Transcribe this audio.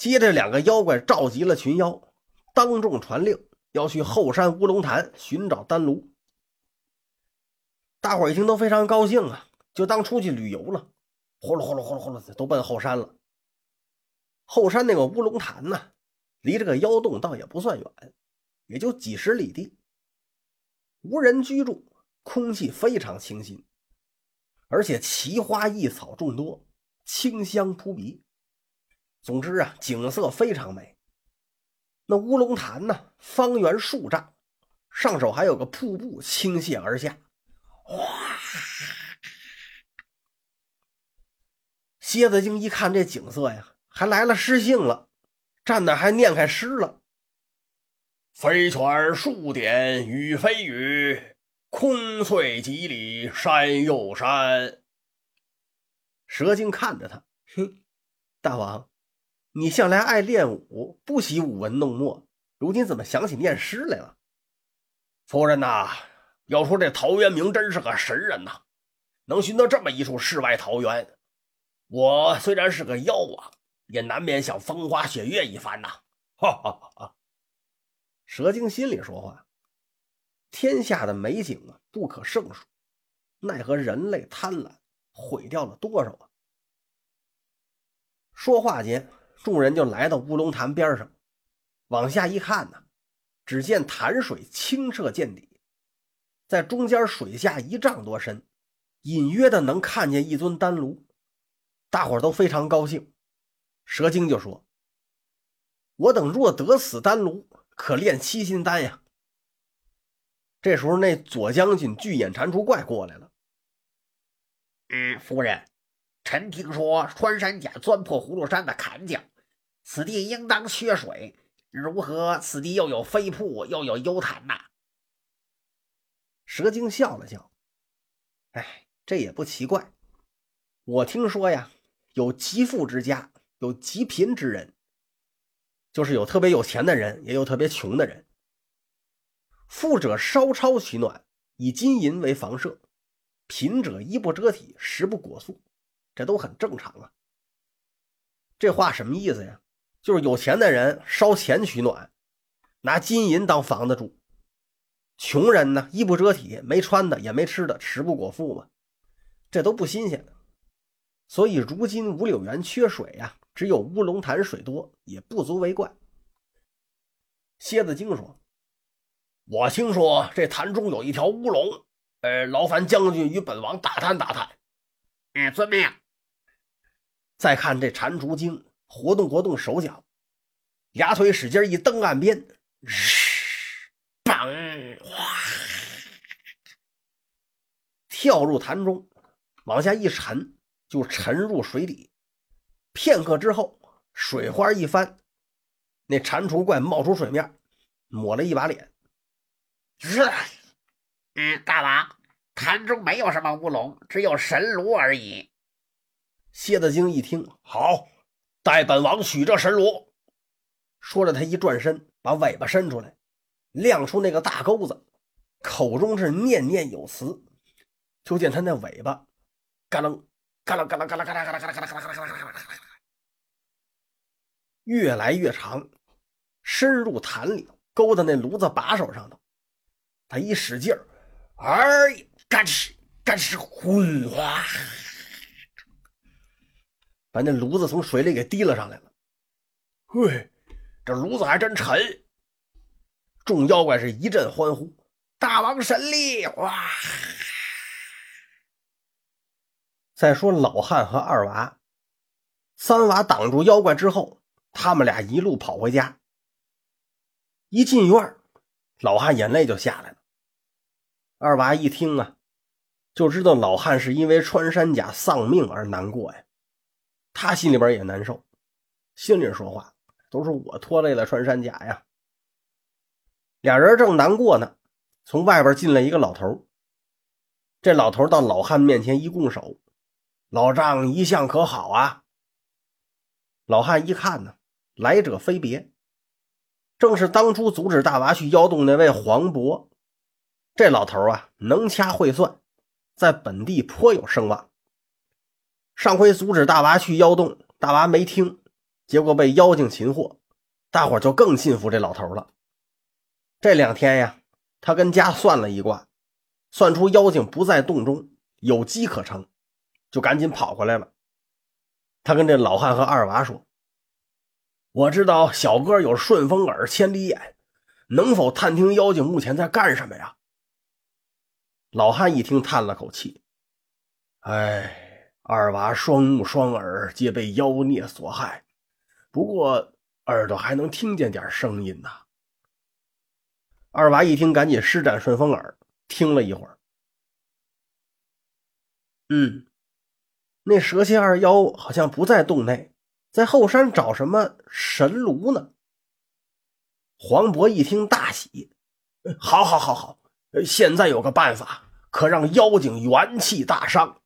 接着，两个妖怪召集了群妖，当众传令，要去后山乌龙潭寻找丹炉。大伙一听都非常高兴啊，就当出去旅游了，呼噜呼噜呼噜呼噜，都奔后山了。后山那个乌龙潭呢，离这个妖洞倒也不算远，也就几十里地，无人居住，空气非常清新，而且奇花异草众多，清香扑鼻。总之啊，景色非常美。那乌龙潭呢，方圆数丈，上手还有个瀑布倾泻而下。哇！蝎子精一看这景色呀，还来了诗兴了，站那还念开诗了：“飞泉数点雨非雨，空翠几里山又山。”蛇精看着他，哼，大王。你向来爱练武，不喜舞文弄墨，如今怎么想起念诗来了？夫人呐，要说这陶渊明真是个神人呐，能寻到这么一处世外桃源。我虽然是个妖啊，也难免想风花雪月一番呐。哈哈哈哈！蛇精心里说话：天下的美景啊，不可胜数，奈何人类贪婪，毁掉了多少啊？说话间。众人就来到乌龙潭边上，往下一看呢，只见潭水清澈见底，在中间水下一丈多深，隐约的能看见一尊丹炉。大伙都非常高兴。蛇精就说：“我等若得此丹炉，可炼七星丹呀。”这时候，那左将军巨眼蟾蜍怪过来了。嗯，夫人，臣听说穿山甲钻破葫芦山的坎角。此地应当缺水，如何此地又有飞瀑又有幽潭呐？蛇精笑了笑，哎，这也不奇怪。我听说呀，有极富之家，有极贫之人，就是有特别有钱的人，也有特别穷的人。富者烧钞取暖，以金银为房舍；贫者衣不遮体，食不果腹，这都很正常啊。这话什么意思呀？就是有钱的人烧钱取暖，拿金银当房子住；穷人呢，衣不遮体，没穿的也没吃的，食不果腹嘛，这都不新鲜。所以如今五柳园缺水呀，只有乌龙潭水多，也不足为怪。蝎子精说：“我听说这潭中有一条乌龙，呃，劳烦将军与本王打探打探。”嗯，遵命。再看这蟾蜍精。活动活动手脚，俩腿使劲一蹬岸边，日，嘣，哗，跳入潭中，往下一沉，就沉入水底。片刻之后，水花一翻，那蟾蜍怪冒出水面，抹了一把脸。是，嗯，大王，潭中没有什么乌龙，只有神炉而已。蝎子精一听，好。待本王取这神炉。说着，他一转身，把尾巴伸出来，亮出那个大钩子，口中是念念有词。就见他那尾巴，嘎楞嘎楞嘎楞嘎楞嘎楞嘎楞嘎楞嘎楞嘎楞嘎楞嘎楞越来越长，深入潭里，勾到那炉子把手上头。他一使劲儿，哎，干哧干哧，哗！把那炉子从水里给提了上来了。嘿，这炉子还真沉！众妖怪是一阵欢呼：“大王神力！”哇！再说老汉和二娃，三娃挡住妖怪之后，他们俩一路跑回家。一进院，老汉眼泪就下来了。二娃一听啊，就知道老汉是因为穿山甲丧命而难过呀。他心里边也难受，心里说话都是我拖累了穿山甲呀。俩人正难过呢，从外边进来一个老头。这老头到老汉面前一拱手：“老丈一向可好啊？”老汉一看呢，来者非别，正是当初阻止大娃去妖洞那位黄渤。这老头啊，能掐会算，在本地颇有声望。上回阻止大娃去妖洞，大娃没听，结果被妖精擒获，大伙就更信服这老头了。这两天呀，他跟家算了一卦，算出妖精不在洞中，有机可乘，就赶紧跑回来了。他跟这老汉和二娃说：“我知道小哥有顺风耳、千里眼，能否探听妖精目前在干什么呀？”老汉一听，叹了口气：“哎，二娃双目双耳皆被妖孽所害，不过耳朵还能听见点声音呐。”二娃一听，赶紧施展顺风耳，听了一会儿，嗯，那蛇蝎二妖好像不在洞内，在后山找什么神炉呢？黄渤一听，大喜：“好，好，好，好！现在有个办法，可让妖精元气大伤。